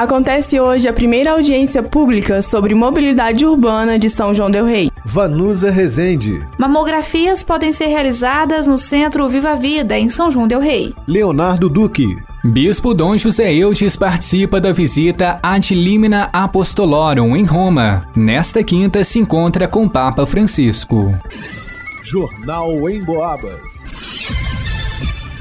Acontece hoje a primeira audiência pública sobre mobilidade urbana de São João del Rei. Vanusa Rezende. Mamografias podem ser realizadas no Centro Viva Vida, em São João del Rei. Leonardo Duque. Bispo Dom José Eudes participa da visita ad limina apostolorum em Roma. Nesta quinta se encontra com Papa Francisco. Jornal em Boabas.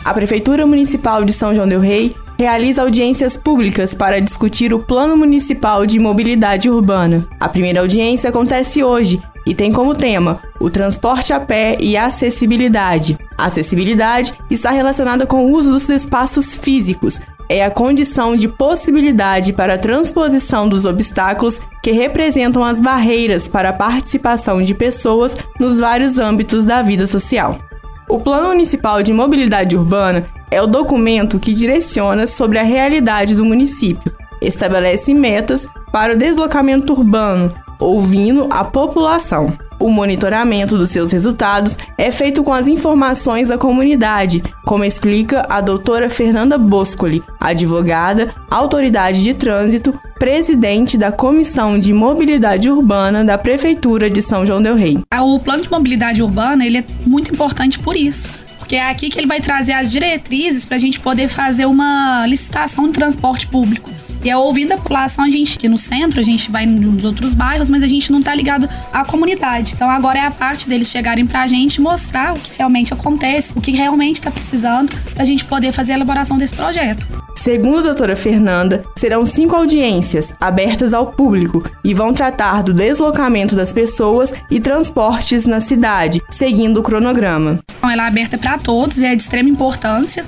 A Prefeitura Municipal de São João del Rei realiza audiências públicas para discutir o Plano Municipal de Mobilidade Urbana. A primeira audiência acontece hoje e tem como tema o transporte a pé e a acessibilidade. A acessibilidade está relacionada com o uso dos espaços físicos. É a condição de possibilidade para a transposição dos obstáculos que representam as barreiras para a participação de pessoas nos vários âmbitos da vida social. O Plano Municipal de Mobilidade Urbana é o documento que direciona sobre a realidade do município, estabelece metas para o deslocamento urbano, ouvindo a população. O monitoramento dos seus resultados é feito com as informações da comunidade, como explica a doutora Fernanda Boscoli, advogada, autoridade de trânsito, presidente da Comissão de Mobilidade Urbana da Prefeitura de São João del Rei. O plano de mobilidade urbana ele é muito importante por isso porque é aqui que ele vai trazer as diretrizes para a gente poder fazer uma licitação de transporte público. E é ouvindo a população, a gente aqui no centro, a gente vai nos outros bairros, mas a gente não tá ligado à comunidade. Então agora é a parte deles chegarem pra gente mostrar o que realmente acontece, o que realmente está precisando, pra gente poder fazer a elaboração desse projeto. Segundo a doutora Fernanda, serão cinco audiências abertas ao público e vão tratar do deslocamento das pessoas e transportes na cidade, seguindo o cronograma. Então, ela é aberta para todos e é de extrema importância.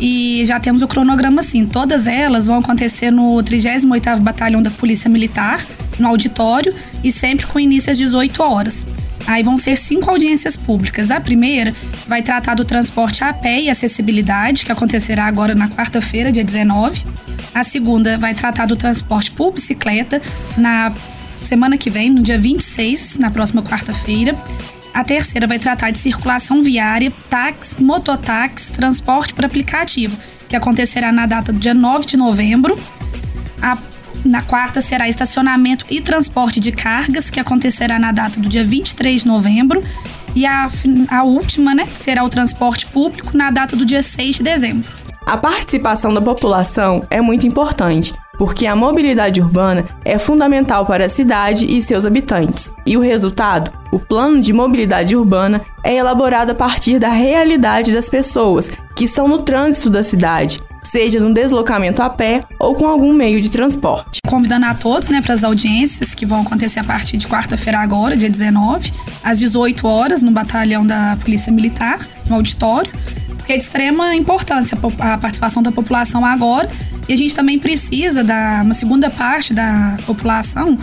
E já temos o cronograma assim, todas elas vão acontecer no 38º Batalhão da Polícia Militar, no auditório, e sempre com início às 18 horas. Aí vão ser cinco audiências públicas. A primeira vai tratar do transporte a pé e acessibilidade, que acontecerá agora na quarta-feira, dia 19. A segunda vai tratar do transporte por bicicleta, na semana que vem, no dia 26, na próxima quarta-feira. A terceira vai tratar de circulação viária, táxi, mototáxi, transporte por aplicativo, que acontecerá na data do dia 9 de novembro. A na quarta será estacionamento e transporte de cargas, que acontecerá na data do dia 23 de novembro. E a, a última, né, será o transporte público na data do dia 6 de dezembro. A participação da população é muito importante, porque a mobilidade urbana é fundamental para a cidade e seus habitantes. E o resultado, o plano de mobilidade urbana, é elaborado a partir da realidade das pessoas que estão no trânsito da cidade, seja no deslocamento a pé ou com algum meio de transporte. Convidando a todos né, para as audiências que vão acontecer a partir de quarta-feira agora, dia 19, às 18 horas, no batalhão da Polícia Militar, no auditório, porque é de extrema importância a participação da população agora e a gente também precisa da uma segunda parte da população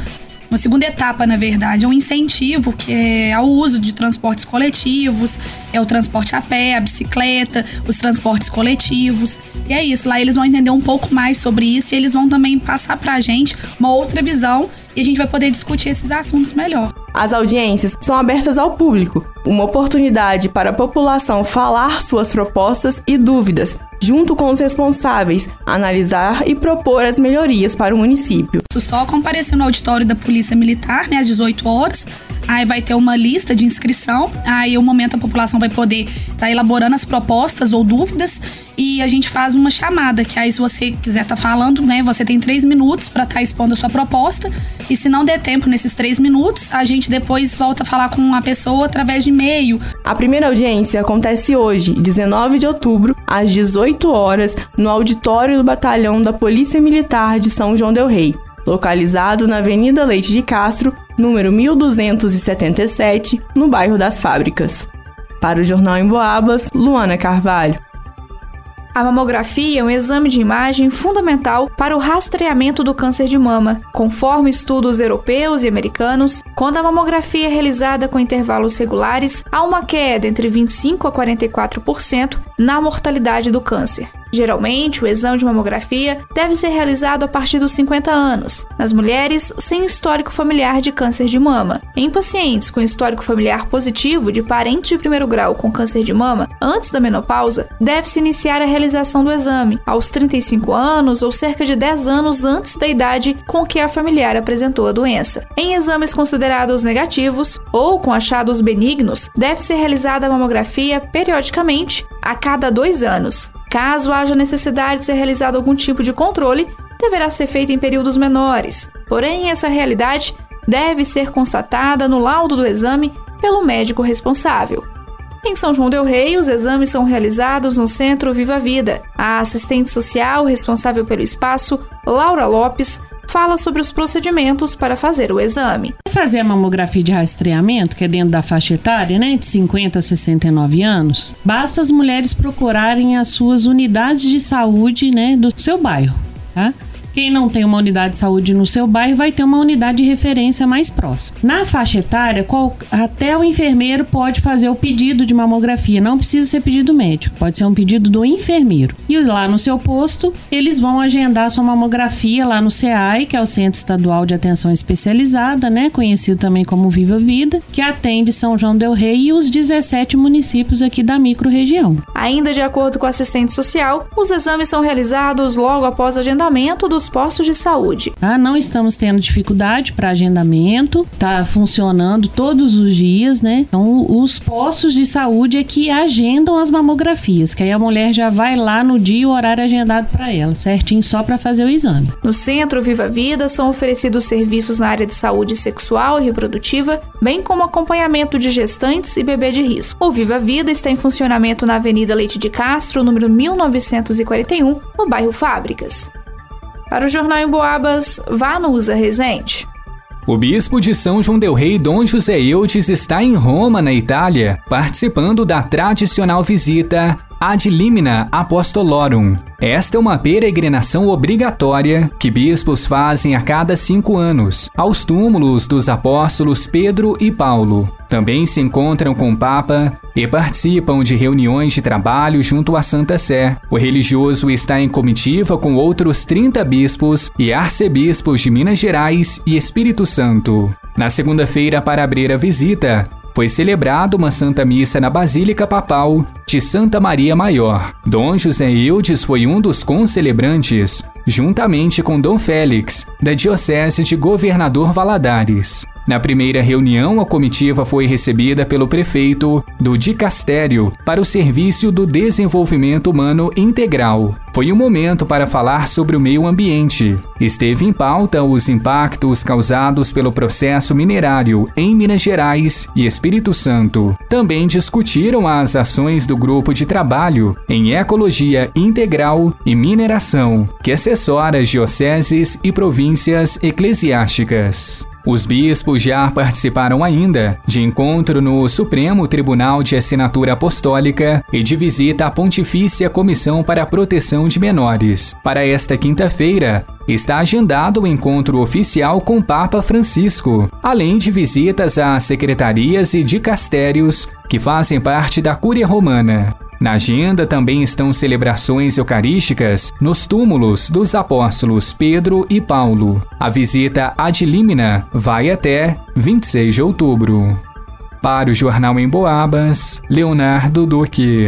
uma segunda etapa, na verdade, é um incentivo que é ao uso de transportes coletivos, é o transporte a pé, a bicicleta, os transportes coletivos. E é isso, lá eles vão entender um pouco mais sobre isso e eles vão também passar pra gente uma outra visão e a gente vai poder discutir esses assuntos melhor. As audiências são abertas ao público, uma oportunidade para a população falar suas propostas e dúvidas, junto com os responsáveis, analisar e propor as melhorias para o município. Só comparecer no auditório da Polícia Militar, né, às 18 horas, aí vai ter uma lista de inscrição, aí o momento a população vai poder estar tá elaborando as propostas ou dúvidas. E a gente faz uma chamada, que aí se você quiser estar tá falando, né, você tem três minutos para estar tá expondo a sua proposta. E se não der tempo nesses três minutos, a gente depois volta a falar com a pessoa através de e-mail. A primeira audiência acontece hoje, 19 de outubro, às 18 horas, no auditório do Batalhão da Polícia Militar de São João del Rei localizado na Avenida Leite de Castro, número 1277, no bairro das Fábricas. Para o Jornal em Boabas, Luana Carvalho. A mamografia é um exame de imagem fundamental para o rastreamento do câncer de mama. Conforme estudos europeus e americanos, quando a mamografia é realizada com intervalos regulares, há uma queda entre 25 a 44% na mortalidade do câncer. Geralmente, o exame de mamografia deve ser realizado a partir dos 50 anos, nas mulheres sem histórico familiar de câncer de mama. Em pacientes com histórico familiar positivo de parente de primeiro grau com câncer de mama, antes da menopausa, deve-se iniciar a realização do exame aos 35 anos ou cerca de 10 anos antes da idade com que a familiar apresentou a doença. Em exames considerados negativos ou com achados benignos, deve ser realizada a mamografia periodicamente, a cada dois anos. Caso haja necessidade de ser realizado algum tipo de controle, deverá ser feito em períodos menores. Porém, essa realidade deve ser constatada no laudo do exame pelo médico responsável. Em São João del Rei, os exames são realizados no Centro Viva Vida. A assistente social responsável pelo espaço, Laura Lopes, fala sobre os procedimentos para fazer o exame. Fazer a mamografia de rastreamento, que é dentro da faixa etária, né, de 50 a 69 anos, basta as mulheres procurarem as suas unidades de saúde, né, do seu bairro, tá? Quem não tem uma unidade de saúde no seu bairro vai ter uma unidade de referência mais próxima. Na faixa etária, qual, até o enfermeiro pode fazer o pedido de mamografia. Não precisa ser pedido médico, pode ser um pedido do enfermeiro. E lá no seu posto, eles vão agendar sua mamografia lá no CEAI, que é o Centro Estadual de Atenção Especializada, né? Conhecido também como Viva Vida, que atende São João Del Rei e os 17 municípios aqui da microrregião. Ainda de acordo com o assistente social, os exames são realizados logo após agendamento do dos postos de saúde. Ah, não estamos tendo dificuldade para agendamento, está funcionando todos os dias, né? Então, os postos de saúde é que agendam as mamografias, que aí a mulher já vai lá no dia e o horário agendado para ela, certinho só para fazer o exame. No Centro Viva Vida são oferecidos serviços na área de saúde sexual e reprodutiva, bem como acompanhamento de gestantes e bebê de risco. O Viva Vida está em funcionamento na Avenida Leite de Castro, número 1941, no bairro Fábricas. Para o Jornal em Boabas, vá no Usa Resente. O bispo de São João del Rei, Dom José Eudes, está em Roma, na Itália, participando da tradicional visita Ad limina apostolorum. Esta é uma peregrinação obrigatória que bispos fazem a cada cinco anos, aos túmulos dos apóstolos Pedro e Paulo. Também se encontram com o Papa e participam de reuniões de trabalho junto à Santa Sé. O religioso está em comitiva com outros 30 bispos e arcebispos de Minas Gerais e Espírito Santo. Na segunda-feira, para abrir a visita, foi celebrada uma Santa Missa na Basílica Papal de Santa Maria Maior. Dom José Eudes foi um dos concelebrantes, juntamente com Dom Félix, da Diocese de Governador Valadares. Na primeira reunião, a comitiva foi recebida pelo prefeito do Dicastério para o Serviço do Desenvolvimento Humano Integral. Foi um momento para falar sobre o meio ambiente. Esteve em pauta os impactos causados pelo processo minerário em Minas Gerais e Espírito Santo. Também discutiram as ações do grupo de trabalho em ecologia integral e mineração, que assessora as dioceses e províncias eclesiásticas. Os bispos já participaram ainda de encontro no Supremo Tribunal de Assinatura Apostólica e de visita à Pontifícia Comissão para a Proteção de Menores. Para esta quinta-feira, está agendado o encontro oficial com Papa Francisco, além de visitas a secretarias e dicastérios que fazem parte da Cúria Romana. Na agenda também estão celebrações eucarísticas nos túmulos dos apóstolos Pedro e Paulo. A visita ad limina vai até 26 de outubro. Para o Jornal em Boabas, Leonardo Duque.